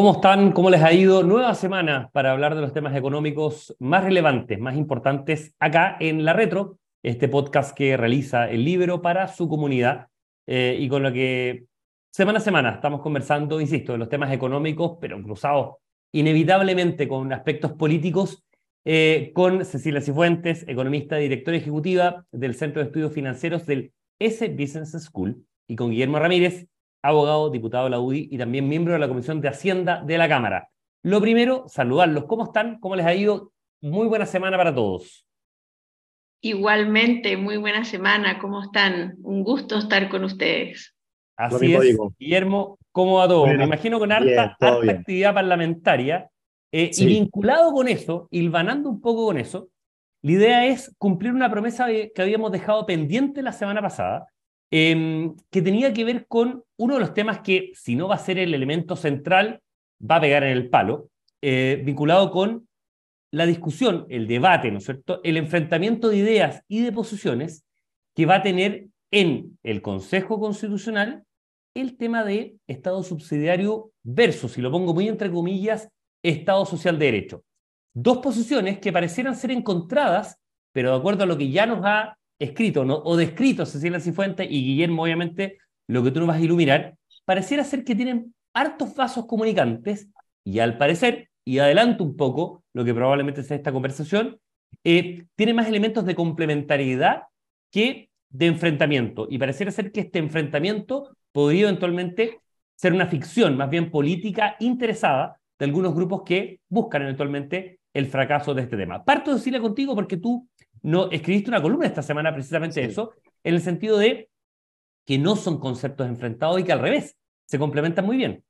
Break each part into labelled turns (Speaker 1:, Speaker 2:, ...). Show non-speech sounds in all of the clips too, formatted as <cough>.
Speaker 1: ¿Cómo están? ¿Cómo les ha ido? Nueva semana para hablar de los temas económicos más relevantes, más importantes acá en La Retro, este podcast que realiza el libro para su comunidad eh, y con lo que semana a semana estamos conversando, insisto, de los temas económicos, pero cruzados inevitablemente con aspectos políticos, eh, con Cecilia Cifuentes, economista, directora ejecutiva del Centro de Estudios Financieros del S Business School, y con Guillermo Ramírez, abogado, diputado de la UDI y también miembro de la Comisión de Hacienda de la Cámara. Lo primero, saludarlos. ¿Cómo están? ¿Cómo les ha ido? Muy buena semana para todos.
Speaker 2: Igualmente, muy buena semana. ¿Cómo están? Un gusto estar con ustedes.
Speaker 1: Así es. Guillermo, ¿cómo va todo? Me imagino con harta, actividad parlamentaria. Eh, y vinculado con eso, hilvanando un poco con eso, la idea es cumplir una promesa que habíamos dejado pendiente la semana pasada, Em, que tenía que ver con uno de los temas que, si no va a ser el elemento central, va a pegar en el palo, eh, vinculado con la discusión, el debate, ¿no es cierto?, el enfrentamiento de ideas y de posiciones que va a tener en el Consejo Constitucional el tema de Estado subsidiario versus, si lo pongo muy entre comillas, Estado social de derecho. Dos posiciones que parecieran ser encontradas, pero de acuerdo a lo que ya nos ha escrito ¿no? o descrito Cecilia Cifuentes y Guillermo, obviamente, lo que tú nos vas a iluminar, pareciera ser que tienen hartos vasos comunicantes y al parecer, y adelanto un poco lo que probablemente sea esta conversación, eh, tiene más elementos de complementariedad que de enfrentamiento. Y pareciera ser que este enfrentamiento podría eventualmente ser una ficción, más bien política, interesada de algunos grupos que buscan eventualmente el fracaso de este tema. Parto de decirle contigo porque tú no, escribiste una columna esta semana precisamente de eso, en el sentido de que no son conceptos enfrentados y que al revés, se complementan muy bien.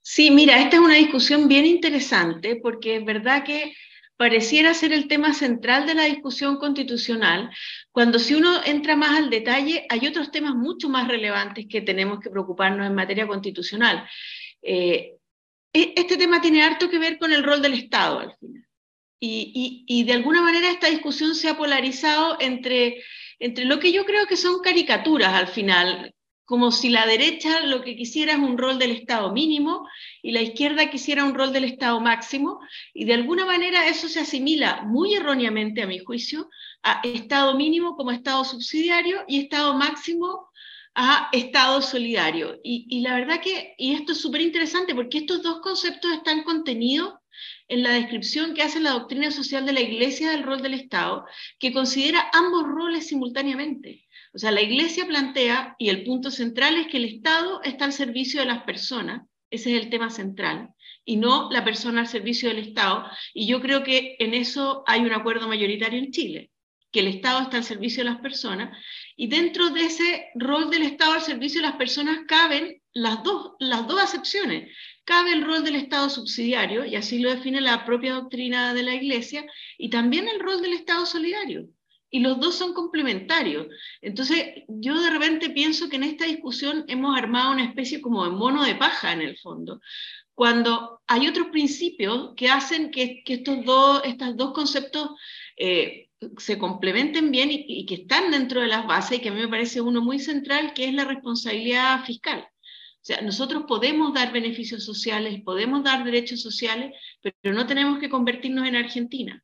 Speaker 2: Sí, mira, esta es una discusión bien interesante porque es verdad que pareciera ser el tema central de la discusión constitucional, cuando si uno entra más al detalle, hay otros temas mucho más relevantes que tenemos que preocuparnos en materia constitucional. Eh, e, este tema tiene harto que ver con el rol del Estado al final. Y, de alguna manera esta discusión se ha polarizado entre, entre lo que yo creo que son caricaturas al final, como si la derecha lo que quisiera es un rol del Estado mínimo y la izquierda quisiera un rol del Estado máximo, y de alguna manera eso se asimila muy erróneamente, a mi juicio, a Estado mínimo como Estado subsidiario y Estado máximo a Estado solidario. Y, y la verdad que, y esto es súper interesante porque estos dos conceptos están contenidos en la descripción que hace la doctrina social de la Iglesia del rol del Estado, que considera ambos roles simultáneamente. O sea, la Iglesia plantea, y el punto central es que el Estado está al servicio de las personas, ese es el tema central, y no la persona al servicio del Estado. Y yo creo que en eso hay un acuerdo mayoritario en Chile, que el Estado está al servicio de las personas, y dentro de ese rol del Estado al servicio de las personas caben las dos, las dos acepciones, cabe el rol del Estado subsidiario, y así lo define la propia doctrina de la Iglesia, y también el rol del Estado solidario. Y los dos son complementarios. Entonces, yo de repente pienso que en esta discusión hemos armado una especie como de mono de paja en el fondo, cuando hay otros principios que hacen que, estos dos, estos dos conceptos eh, se complementen bien y, y, que están dentro de las bases, y que a mí me parece uno muy central, que es la responsabilidad fiscal. O sea, nosotros podemos dar beneficios sociales, podemos dar derechos sociales, pero no tenemos que convertirnos en Argentina,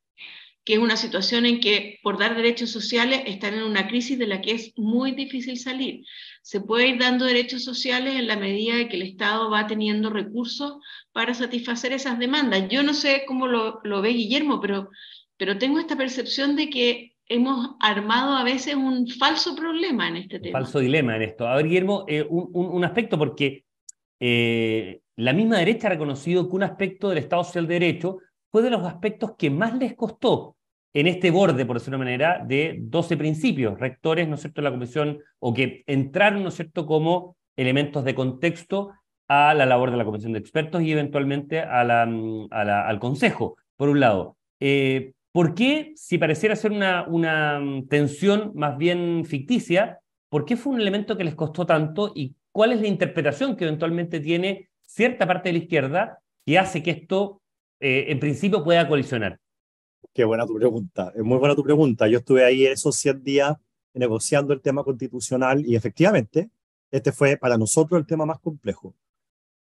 Speaker 2: que es una situación en que por dar derechos sociales están en una crisis de la que es muy difícil salir. Se puede ir dando derechos sociales en la medida de que el Estado va teniendo recursos para satisfacer esas demandas. Yo no sé cómo lo, lo ve Guillermo, pero, pero tengo esta percepción de que hemos armado a veces un falso problema en este tema.
Speaker 1: Falso dilema en esto. A ver, Guillermo, eh, un, aspecto, porque eh, la misma derecha ha reconocido que un aspecto del Estado Social de Derecho fue de los aspectos que más les costó en este borde, por decirlo de una manera, de 12 principios rectores, ¿no es cierto?, de la Comisión, o que entraron, ¿no es cierto?, como elementos de contexto a la labor de la Comisión de Expertos y eventualmente a la, mm, al Consejo, por un lado. Eh, ¿Por qué, si pareciera ser una, una mm, tensión más bien ficticia, por qué fue un elemento que les costó tanto y cuál es la interpretación que eventualmente tiene cierta parte de la izquierda que hace que esto eh, en principio pueda colisionar?
Speaker 3: Qué buena tu pregunta, es muy buena tu pregunta. Yo estuve ahí esos 100 días negociando el tema constitucional y efectivamente este fue para nosotros el tema más complejo.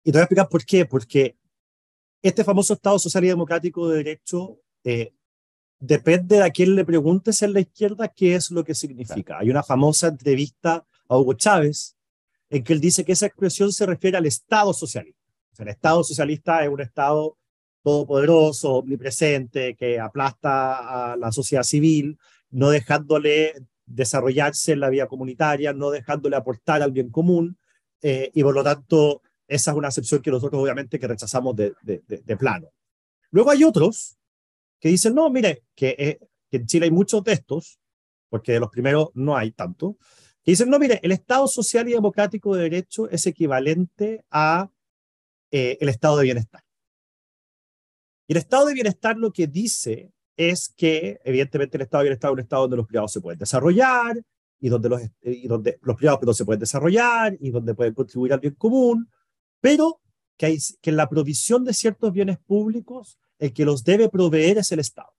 Speaker 3: Y te voy a explicar por qué. Porque este famoso Estado social y democrático de derecho eh, depende de a quién le preguntes en la izquierda qué es lo que significa. Hay una famosa entrevista a Hugo Chávez en que él dice que esa expresión se refiere al Estado socialista. el Estado socialista es un Estado todopoderoso, omnipresente, que aplasta a la sociedad civil, no dejándole desarrollarse en la vía comunitaria, no dejándole aportar al bien común, eh, y por lo tanto, esa es una acepción que nosotros obviamente que rechazamos de, de plano. Luego hay otros que dicen, no, mire, eh, que, en Chile hay muchos de estos, porque de los primeros no hay tanto, que dicen, no, mire, el Estado social y democrático de derecho es equivalente a eh, el estado de bienestar. Y el estado de bienestar lo que dice es que, evidentemente, el estado de bienestar es un estado donde los privados se pueden desarrollar y donde los, y donde los privados no se pueden desarrollar y donde pueden contribuir al bien común, pero que, hay, que la provisión de ciertos bienes públicos el que los debe proveer es el Estado.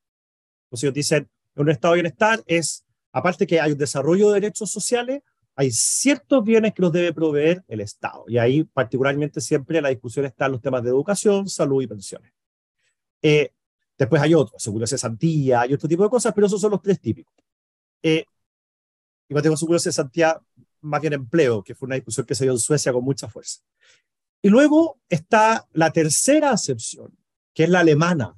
Speaker 3: Entonces ellos dicen, un estado de bienestar es, aparte que hay un desarrollo de derechos sociales, hay ciertos bienes que los debe proveer el Estado. Y ahí particularmente siempre la discusión está en los temas de educación, salud y pensiones. Eh, después hay otros, seguro de cesantía, y otro tipo de cosas, pero esos son los tres típicos. Eh, y más tengo seguro de cesantía, más bien empleo, que fue una discusión que se dio en Suecia con mucha fuerza. Y luego está la tercera acepción, que es la alemana,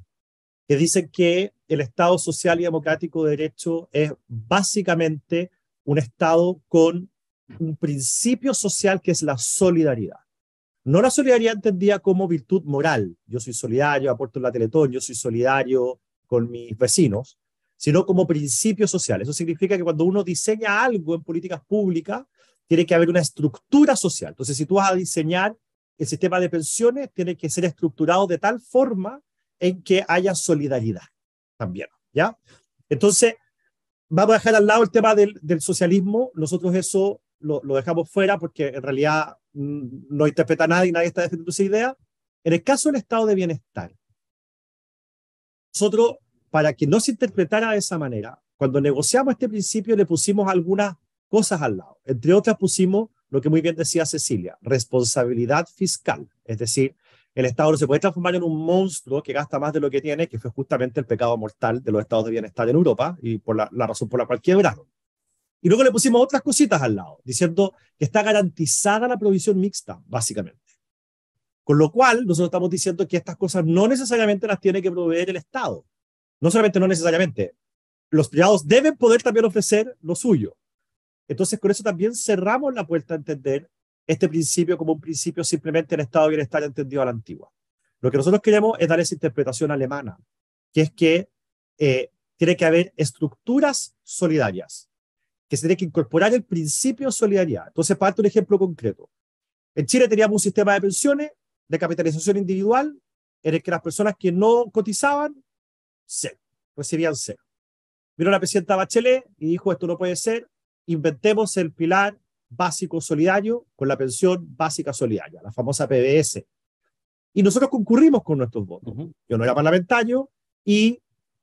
Speaker 3: que dice que el Estado social y democrático de derecho es básicamente un Estado con un principio social que es la solidaridad. No la solidaridad entendida como virtud moral, yo soy solidario, aporto la Teletón, yo soy solidario con mis vecinos, sino como principio social. Eso significa que cuando uno diseña algo en políticas públicas, tiene que haber una estructura social. Entonces, si tú vas a diseñar el sistema de pensiones tiene que ser estructurado de tal forma en que haya solidaridad también, ¿ya? Entonces, vamos a dejar al lado el tema del, socialismo, nosotros eso lo, dejamos fuera porque en realidad mm, no interpreta a nadie, nadie está defendiendo esa idea. En el caso del estado de bienestar, nosotros, para que no se interpretara de esa manera, cuando negociamos este principio le pusimos algunas cosas al lado. Entre otras pusimos lo que muy bien decía Cecilia, responsabilidad fiscal. Es decir, el Estado no se puede transformar en un monstruo que gasta más de lo que tiene, que fue justamente el pecado mortal de los estados de bienestar en Europa y por la, razón por la cual quebraron. Y luego le pusimos otras cositas al lado, diciendo que está garantizada la provisión mixta, básicamente. Con lo cual, nosotros estamos diciendo que estas cosas no necesariamente las tiene que proveer el Estado. No solamente no necesariamente, los privados deben poder también ofrecer lo suyo. Entonces, con eso también cerramos la puerta a entender este principio como un principio simplemente en estado de bienestar entendido a la antigua. Lo que nosotros queremos es dar esa interpretación alemana, que es que eh, tiene que haber estructuras solidarias, que se tiene que incorporar el principio de solidaridad. Entonces, para darte un ejemplo concreto, en Chile teníamos un sistema de pensiones de capitalización individual en el que las personas que no cotizaban, cero, recibían cero. Vino la presidenta Bachelet y dijo, esto no puede ser, inventemos el pilar básico solidario con la pensión básica solidaria, la famosa PBS. Y nosotros concurrimos con nuestros votos. Yo no era parlamentario y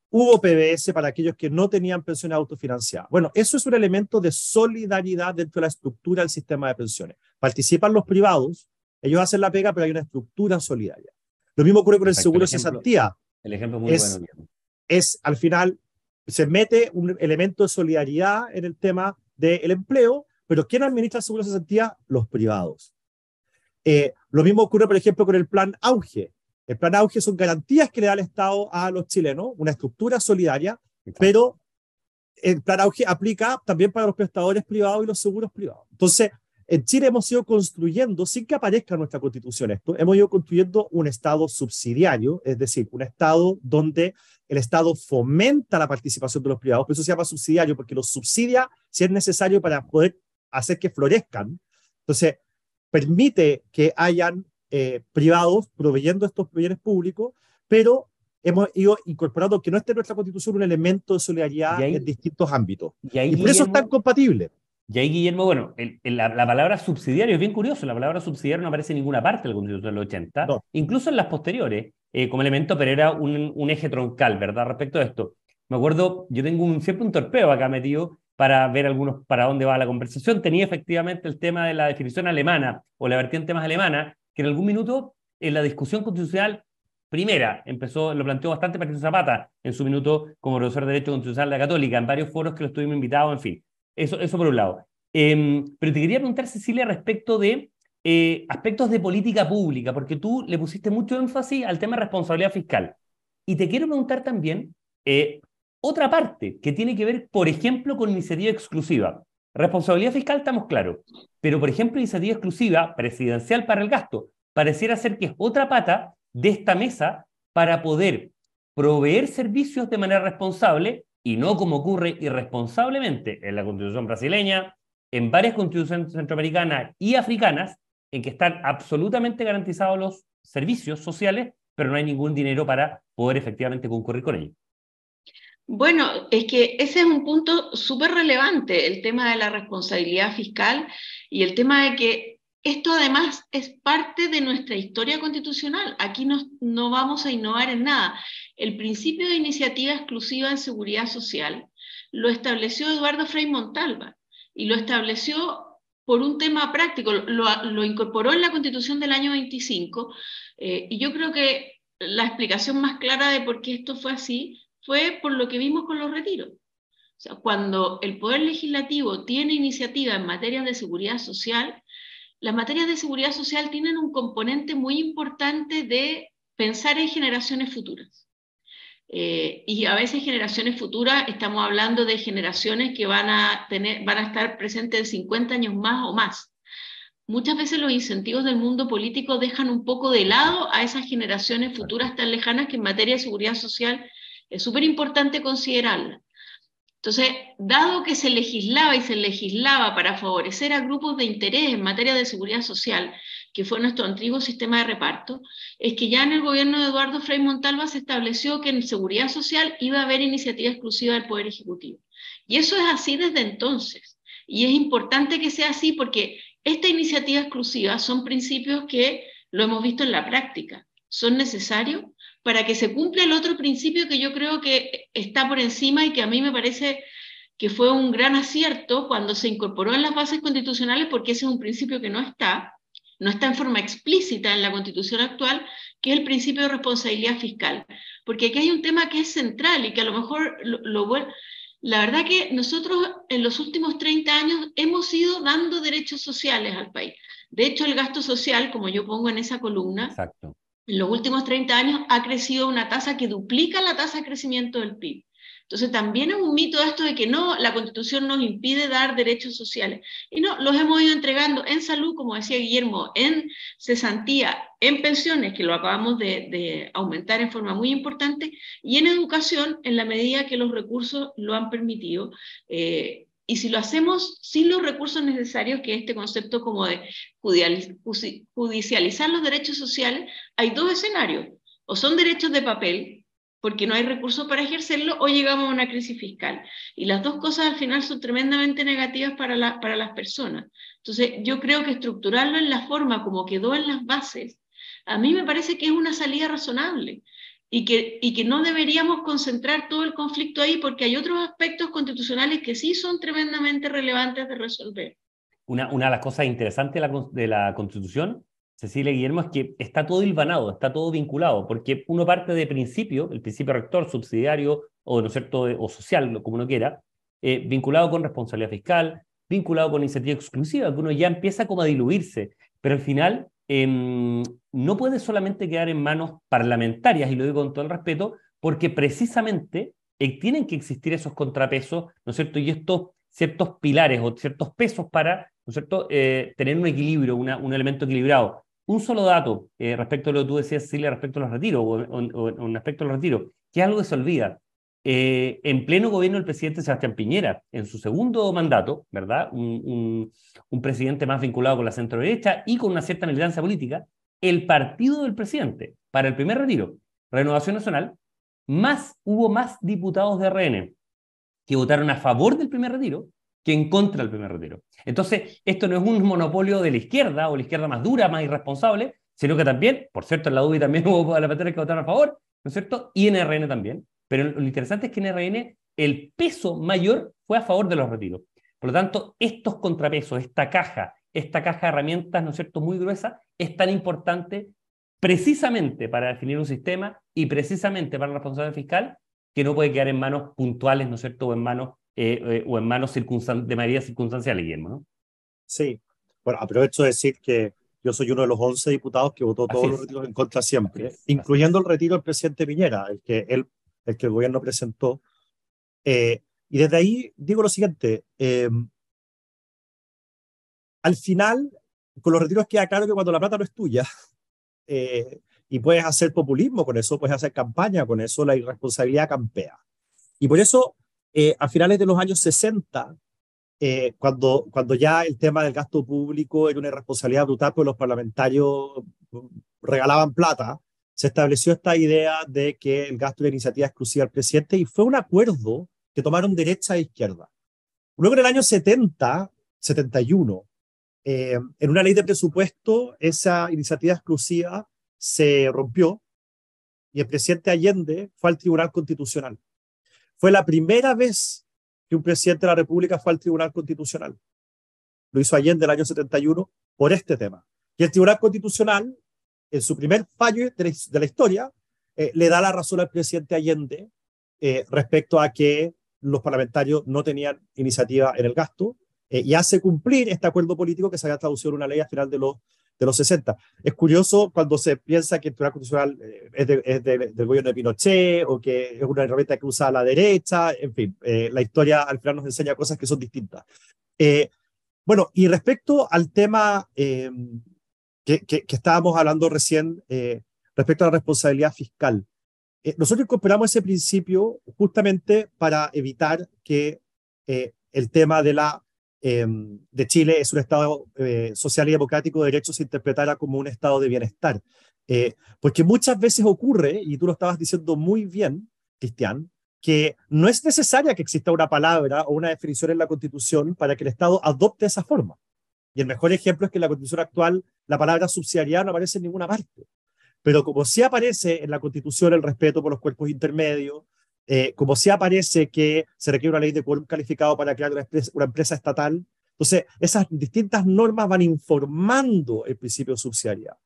Speaker 3: hubo PBS para aquellos que no tenían pensiones autofinanciadas. Bueno, eso es un elemento de solidaridad dentro de la estructura del sistema de pensiones. Participan los privados, ellos hacen la pega, pero hay una estructura solidaria. Lo mismo ocurre con el seguro de cesantía.
Speaker 1: El ejemplo muy
Speaker 3: es, bueno. Es, al final, se mete un elemento de solidaridad en el tema del empleo, pero ¿quién administra el seguro de cesantía? Los privados. Eh, lo mismo ocurre, por ejemplo, con el plan Auge. El plan Auge son garantías que le da el Estado a los chilenos, una estructura solidaria, pero el plan Auge aplica también para los prestadores privados y los seguros privados. Entonces, en Chile hemos ido construyendo, sin que aparezca en nuestra constitución esto, hemos ido construyendo un Estado subsidiario, es decir, un Estado donde el Estado fomenta la participación de los privados, por eso se llama subsidiario, porque los subsidia si es necesario para poder hacer que florezcan. Entonces, permite que hayan eh, privados proveyendo estos bienes públicos, pero hemos ido incorporando que no esté en nuestra constitución un elemento de solidaridad en distintos ámbitos. Y, por eso es tan compatible.
Speaker 1: Y ahí, Guillermo, bueno, la, palabra subsidiario es bien curioso. La palabra subsidiario no aparece en ninguna parte del Constitución del 80, incluso en las posteriores, eh, como elemento, pero era un, un, eje troncal, ¿verdad? Respecto a esto. Me acuerdo, yo tengo un, siempre un torpeo acá metido para ver algunos para dónde va la conversación. Tenía efectivamente el tema de la definición alemana o la vertiente más alemana, que en algún minuto en la discusión constitucional primera, empezó, lo planteó bastante Patricio Zapata en su minuto como profesor de Derecho Constitucional de la Católica, en varios foros que lo estuvimos invitados, en fin. Eso, eso por un lado. Em, pero te quería preguntar, Cecilia, respecto de eh, aspectos de política pública, porque tú le pusiste mucho énfasis al tema de responsabilidad fiscal. Y te quiero preguntar también eh, otra parte que tiene que ver, por ejemplo, con iniciativa exclusiva. Responsabilidad fiscal estamos claros, pero por ejemplo, iniciativa exclusiva presidencial para el gasto pareciera ser que es otra pata de esta mesa para poder proveer servicios de manera responsable y no como ocurre irresponsablemente en la constitución brasileña, en varias constituciones centroamericanas y africanas, en que están absolutamente garantizados los servicios sociales, pero no hay ningún dinero para poder efectivamente concurrir con ellos.
Speaker 2: Bueno, es que ese es un punto súper relevante, el tema de la responsabilidad fiscal y el tema de que esto además es parte de nuestra historia constitucional. Aquí no, no vamos a innovar en nada. El principio de iniciativa exclusiva en seguridad social lo estableció Eduardo Frei Montalva y lo estableció por un tema práctico, lo, incorporó en la constitución del año 25 eh, y yo creo que la explicación más clara de por qué esto fue así fue por lo que vimos con los retiros. Cuando el Poder Legislativo tiene iniciativa en materia de seguridad social, las materias de seguridad social tienen un componente muy importante de pensar en generaciones futuras. Eh, y a veces generaciones futuras, estamos hablando de generaciones que van a, tener, van a estar presentes en 50 años más o más. Muchas veces los incentivos del mundo político dejan un poco de lado a esas generaciones futuras tan lejanas que en materia de seguridad social es súper importante considerarlas. Entonces, dado que se legislaba y se legislaba para favorecer a grupos de interés en materia de seguridad social, que fue nuestro antiguo sistema de reparto, es que ya en el gobierno de Eduardo Frei Montalva se estableció que en seguridad social iba a haber iniciativa exclusiva del Poder Ejecutivo. Y eso es así desde entonces. Y es importante que sea así porque esta iniciativa exclusiva son principios que lo hemos visto en la práctica, son necesarios para que se cumpla el otro principio que yo creo que está por encima y que a mí me parece que fue un gran acierto cuando se incorporó en las bases constitucionales, porque ese es un principio que no está, no está en forma explícita en la constitución actual, que es el principio de responsabilidad fiscal. Porque aquí hay un tema que es central y que a lo mejor lo, la verdad que nosotros en los últimos 30 años hemos ido dando derechos sociales al país. De hecho, el gasto social, como yo pongo en esa columna, Exacto en los últimos 30 años ha crecido una tasa que duplica la tasa de crecimiento del PIB. Entonces también es un mito esto de que no, la constitución nos impide dar derechos sociales. Y no, los hemos ido entregando en salud, como decía Guillermo, en cesantía, en pensiones, que lo acabamos de, aumentar en forma muy importante, y en educación, en la medida que los recursos lo han permitido. Eh, y si lo hacemos sin los recursos necesarios, que este concepto como de judicializar los derechos sociales, hay dos escenarios. O son derechos de papel, porque no hay recursos para ejercerlo, o llegamos a una crisis fiscal. Y las dos cosas al final son tremendamente negativas para, para las personas. Entonces, yo creo que estructurarlo en la forma como quedó en las bases, a mí me parece que es una salida razonable y que, y que no deberíamos concentrar todo el conflicto ahí porque hay otros aspectos constitucionales que sí son tremendamente relevantes de resolver.
Speaker 1: Una, una de las cosas interesantes de la, de la Constitución, Cecilia Guillermo, es que está todo hilvanado, está todo vinculado, porque uno parte de principio, el principio rector, subsidiario o, ¿no es cierto? o social, como uno quiera, eh, vinculado con responsabilidad fiscal, vinculado con iniciativa exclusiva, que uno ya empieza como a diluirse, pero al final Em, no puede solamente quedar en manos parlamentarias, y lo digo con todo el respeto, porque precisamente eh, tienen que existir esos contrapesos, ¿no es cierto? Y estos ciertos pilares o ciertos pesos para, ¿no es cierto?, eh, tener un equilibrio, un elemento equilibrado. Un solo dato eh, respecto a lo que tú decías, Cecilia, respecto a los retiros, o, un aspecto a los retiros, que es algo que se olvida. Eh, en pleno gobierno del presidente Sebastián Piñera, en su segundo mandato, ¿verdad? Un, presidente más vinculado con la centro derecha y con una cierta militancia política, el partido del presidente, para el primer retiro, Renovación Nacional, más, hubo más diputados de RN que votaron a favor del primer retiro que en contra del primer retiro. Entonces, esto no es un monopolio de la izquierda o la izquierda más dura, más irresponsable, sino que también, por cierto, en la UBI también <laughs> hubo parlamentarios que votaron a favor, ¿no es cierto? Y en RN también. Pero lo interesante es que en RN el peso mayor fue a favor de los retiros. Por lo tanto, estos contrapesos, esta caja esta caja de herramientas, ¿no es cierto?, muy gruesa, es tan importante precisamente para definir un sistema y precisamente para la responsabilidad fiscal que no puede quedar en manos puntuales, ¿no es cierto?, o en manos, eh, eh, o en manos de mayoría circunstancial, Guillermo, ¿no?
Speaker 3: Sí. Bueno, aprovecho de decir que yo soy uno de los 11 diputados que votó todos los retiros en contra siempre, incluyendo el retiro del presidente Piñera, el que, él, el, que el gobierno presentó. Eh, y desde ahí digo lo siguiente, em, al final, con los retiros queda claro que cuando la plata no es tuya, <laughs> eh, y puedes hacer populismo con eso, puedes hacer campaña con eso, la irresponsabilidad campea. Y por eso, eh, a finales de los años 60, eh, cuando, cuando ya el tema del gasto público era una irresponsabilidad brutal, porque los parlamentarios regalaban plata, se estableció esta idea de que el gasto era iniciativa exclusiva del presidente y fue un acuerdo que tomaron derecha e izquierda. Luego en el año 70, 71, eh, en una ley de presupuesto, esa iniciativa exclusiva se rompió y el presidente Allende fue al Tribunal Constitucional. Fue la primera vez que un presidente de la República fue al Tribunal Constitucional. Lo hizo Allende en el año 71 por este tema. Y el Tribunal Constitucional, en su primer fallo de la, historia, eh, le da la razón al presidente Allende eh, respecto a que los parlamentarios no tenían iniciativa en el gasto eh, y hace cumplir este acuerdo político que se había traducido en una ley al final de los, de los 60. Es curioso cuando se piensa que el Tribunal Constitucional eh, es, del gobierno de Pinochet o que es una herramienta que usa la derecha, en fin, la historia al final nos enseña cosas que son distintas. bueno, y respecto al tema em, que, que, que, estábamos hablando recién, respecto a la responsabilidad fiscal, nosotros incorporamos ese principio justamente para evitar que el tema de la Em, de Chile es un Estado eh, social y democrático de derecho se interpretara como un Estado de bienestar. Eh, porque muchas veces ocurre, y tú lo estabas diciendo muy bien, Cristian, que no es necesaria que exista una palabra o una definición en la Constitución para que el Estado adopte esa forma. Y el mejor ejemplo es que en la Constitución actual la palabra subsidiariedad no aparece en ninguna parte. Pero como sí aparece en la Constitución el respeto por los cuerpos intermedios, eh, como si aparece que se requiere una ley de quórum calificado para crear una empresa, estatal, entonces esas distintas normas van informando el principio de subsidiariedad.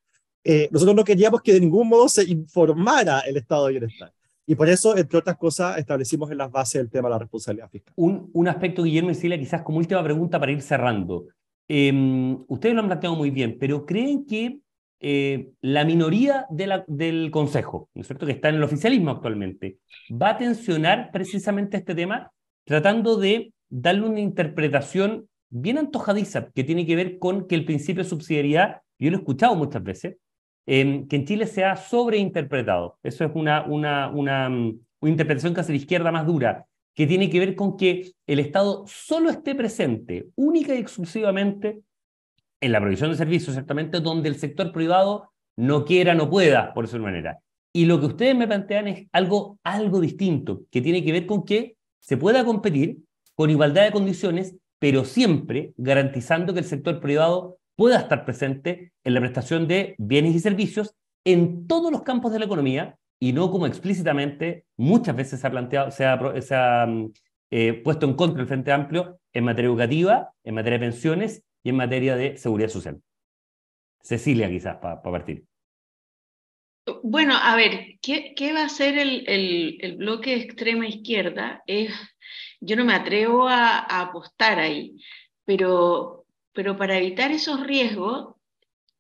Speaker 3: Eh, nosotros no queríamos que de ningún modo se informara el estado de bienestar. Y por eso, entre otras cosas, establecimos en las bases el tema de la responsabilidad fiscal.
Speaker 1: Un, un aspecto, Guillermo y Silvia, quizás como última pregunta para ir cerrando. Em, ustedes lo han planteado muy bien, pero ¿creen que eh, la minoría del Consejo, ¿no es cierto?, que está en el oficialismo actualmente, va a tensionar precisamente este tema, tratando de darle una interpretación bien antojadiza, que tiene que ver con que el principio de subsidiariedad, yo lo he escuchado muchas veces, que en Chile se ha sobreinterpretado. Eso es una, una, una, mm, una interpretación casi de izquierda más dura, que tiene que ver con que el Estado solo esté presente única y exclusivamente en la provisión de servicios, ciertamente, donde el sector privado no quiera, no pueda, por esa manera. Y lo que ustedes me plantean es algo, algo distinto, que tiene que ver con que se pueda competir con igualdad de condiciones, pero siempre garantizando que el sector privado pueda estar presente en la prestación de bienes y servicios en todos los campos de la economía y no como explícitamente muchas veces se ha planteado, se ha, mm, eh, puesto en contra el Frente Amplio en materia educativa, en materia de pensiones y en materia de seguridad social. Cecilia, quizás, para partir.
Speaker 2: Bueno, a ver, ¿qué, va a ser el, el, bloque extrema izquierda? Es, yo no me atrevo a, apostar ahí, pero, pero para evitar esos riesgos,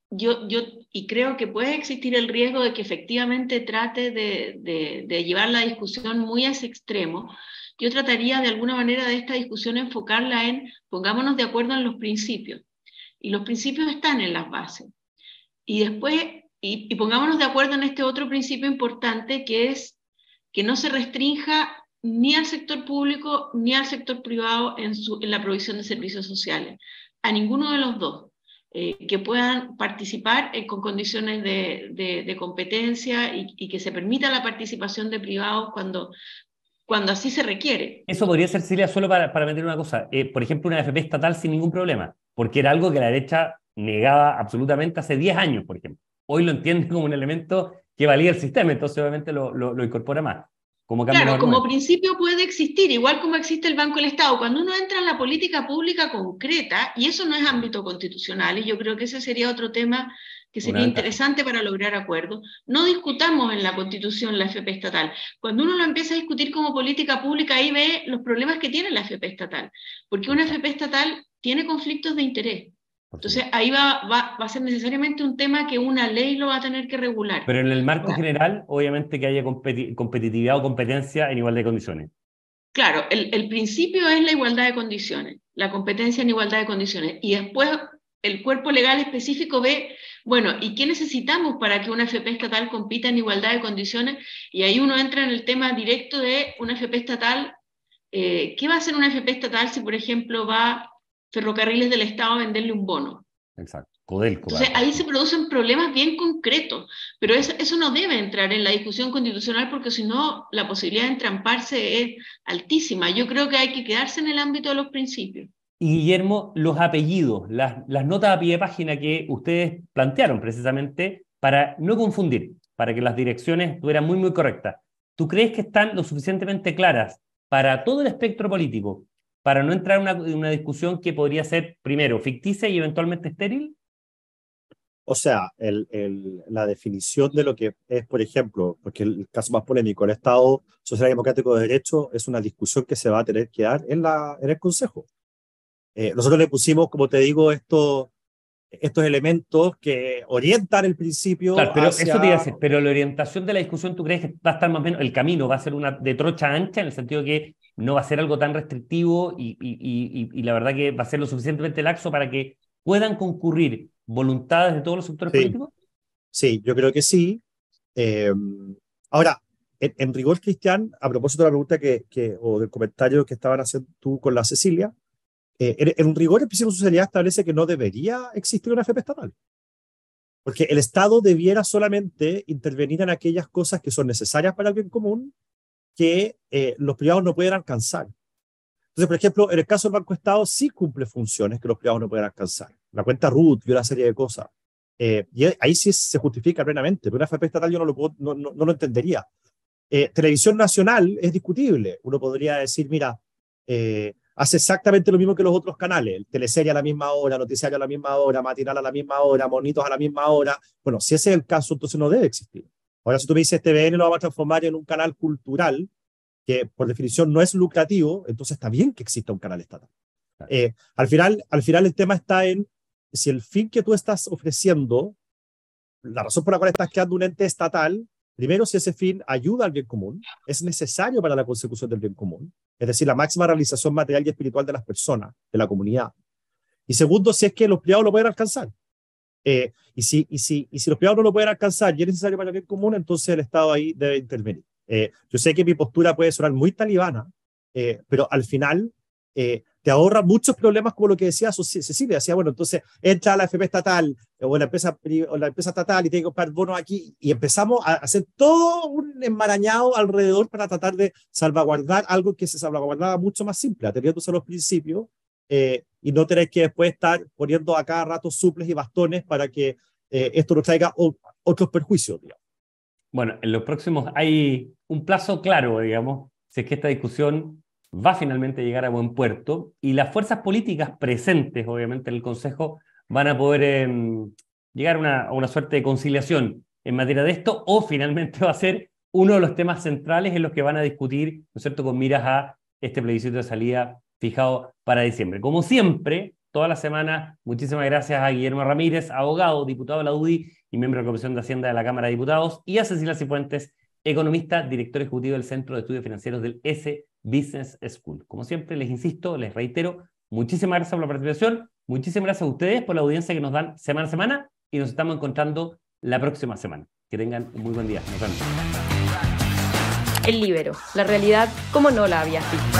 Speaker 2: yo, yo, y creo que puede existir el riesgo de que efectivamente trate de, de, llevar la discusión muy a ese extremo, yo trataría de alguna manera de esta discusión enfocarla en pongámonos de acuerdo en los principios. Y los principios están en las bases. Y después, y, pongámonos de acuerdo en este otro principio importante que es que no se restrinja ni al sector público ni al sector privado en, su, en la provisión de servicios sociales, a ninguno de los dos. Eh, que puedan participar eh, con condiciones de, de, competencia y, y, que se permita la participación de privados cuando, cuando así se requiere.
Speaker 1: Eso podría ser, Celia, solo para, para meter una cosa. Eh, por ejemplo, una FP estatal sin ningún problema, porque era algo que la derecha negaba absolutamente hace 10 años, por ejemplo. Hoy lo entiende como un elemento que valía el sistema, entonces obviamente lo, lo, incorpora más. Como
Speaker 2: claro, como principio puede existir, igual como existe el Banco del Estado. Cuando uno entra en la política pública concreta, y eso no es ámbito constitucional, y yo creo que ese sería otro tema que sería interesante para lograr acuerdos, no discutamos en la Constitución la FP estatal. Cuando uno lo empieza a discutir como política pública, ahí ve los problemas que tiene la FP estatal, porque una FP estatal tiene conflictos de interés. Entonces ahí va, va, va, a ser necesariamente un tema que una ley lo va a tener que regular.
Speaker 1: Pero en el marco general, obviamente que haya competitividad o competencia en igualdad de condiciones.
Speaker 2: Claro, el, el, principio es la igualdad de condiciones, la competencia en igualdad de condiciones. Y después el cuerpo legal específico ve, bueno, ¿y qué necesitamos para que una FP estatal compita en igualdad de condiciones? Y ahí uno entra en el tema directo de una FP estatal. Eh, ¿Qué va a hacer una FP estatal si, por ejemplo, va Ferrocarriles del Estado a venderle un bono?
Speaker 1: Exacto. Codelco.
Speaker 2: Entonces ahí se producen problemas bien concretos, pero eso, eso no debe entrar en la discusión constitucional porque si no la posibilidad de entramparse es altísima. Yo creo que hay que quedarse en el ámbito de los principios.
Speaker 1: Y Guillermo, los apellidos, las, las notas a pie de página que ustedes plantearon precisamente para no confundir, para que las direcciones fueran muy, muy correctas. ¿Tú crees que están lo suficientemente claras para todo el espectro político, para no entrar en una, una discusión que podría ser, primero, ficticia y eventualmente estéril?
Speaker 3: O sea, el, el, la definición de lo que es, por ejemplo, porque el caso más polémico, el Estado Social Democrático de Derecho es una discusión que se va a tener que dar en, la, en el Consejo. Eh, nosotros le pusimos, como te digo, estos, estos elementos que orientan el principio.
Speaker 1: Claro, pero eso te iba a decir, pero la orientación de la discusión, ¿tú crees que va a estar más o menos, el camino va a ser una de trocha ancha, en el sentido que no va a ser algo tan restrictivo y, y, y, y la verdad que va a ser lo suficientemente laxo para que puedan concurrir voluntades de todos los sectores políticos?
Speaker 3: Sí, yo creo que sí. Eh, ahora, en, rigor, Cristian, a propósito de la pregunta que, que, o del comentario que estaban haciendo tú con la Cecilia, eh, en, rigor, el principio de sociedad establece que no debería existir una FP estatal. Porque el Estado debiera solamente intervenir en aquellas cosas que son necesarias para el bien común que eh, los privados no pueden alcanzar. Entonces, por ejemplo, en el caso del Banco Estado sí cumple funciones que los privados no pueden alcanzar. La cuenta RUT y una serie de cosas. Eh, y ahí sí se justifica plenamente, pero una FP estatal yo no lo, no, no, lo entendería. televisión nacional es discutible. Uno podría decir, mira, eh, hace exactamente lo mismo que los otros canales, teleserie a la misma hora, noticiario a la misma hora, matinal a la misma hora, monitos a la misma hora. Bueno, si ese es el caso, entonces no debe existir. Ahora, si tú me dices TVN lo vamos a transformar en un canal cultural, que por definición no es lucrativo, entonces está bien que exista un canal estatal. Eh, al, final, al final el tema está en si el fin que tú estás ofreciendo, la razón por la cual estás creando un ente estatal, Primero, si ese fin ayuda al bien común, es necesario para la consecución del bien común, es decir, la máxima realización material y espiritual de las personas, de la comunidad. Y segundo, si es que los privados lo pueden alcanzar. Eh, y, si, y, si, y si los privados no lo pueden alcanzar y es necesario para el bien común, entonces el Estado ahí debe intervenir. Eh, yo sé que mi postura puede sonar muy talibana, eh, pero al final te ahorra muchos problemas como lo que decía Cecilia, decía, bueno, entonces entra a la FP estatal o la empresa, o la empresa estatal y tiene que comprar bonos aquí y empezamos a hacer todo un enmarañado alrededor para tratar de salvaguardar algo que se salvaguardaba mucho más simple, atendiéndose a los principios eh, y no tener que después estar poniendo a cada rato suples y bastones para que eh, esto nos traiga otros perjuicios. Digamos.
Speaker 1: Bueno, en los próximos hay un plazo claro, digamos, si es que esta discusión va finalmente a llegar a buen puerto y las fuerzas políticas presentes, obviamente, en el Consejo van a poder em, llegar a una, a una, suerte de conciliación en materia de esto o finalmente va a ser uno de los temas centrales en los que van a discutir, ¿no es cierto?, con miras a este plebiscito de salida fijado para diciembre. Como siempre, toda la semana, muchísimas gracias a Guillermo Ramírez, abogado, diputado de la UDI y miembro de la Comisión de Hacienda de la Cámara de Diputados, y a Cecilia Cifuentes, economista, director ejecutivo del Centro de Estudios Financieros del S Business School. Como siempre, les insisto, les reitero, muchísimas gracias por la participación, muchísimas gracias a ustedes por la audiencia que nos dan semana a semana y nos estamos encontrando la próxima semana. Que tengan un muy buen día. Nos vemos.
Speaker 4: El Libero, la realidad como no la habías visto.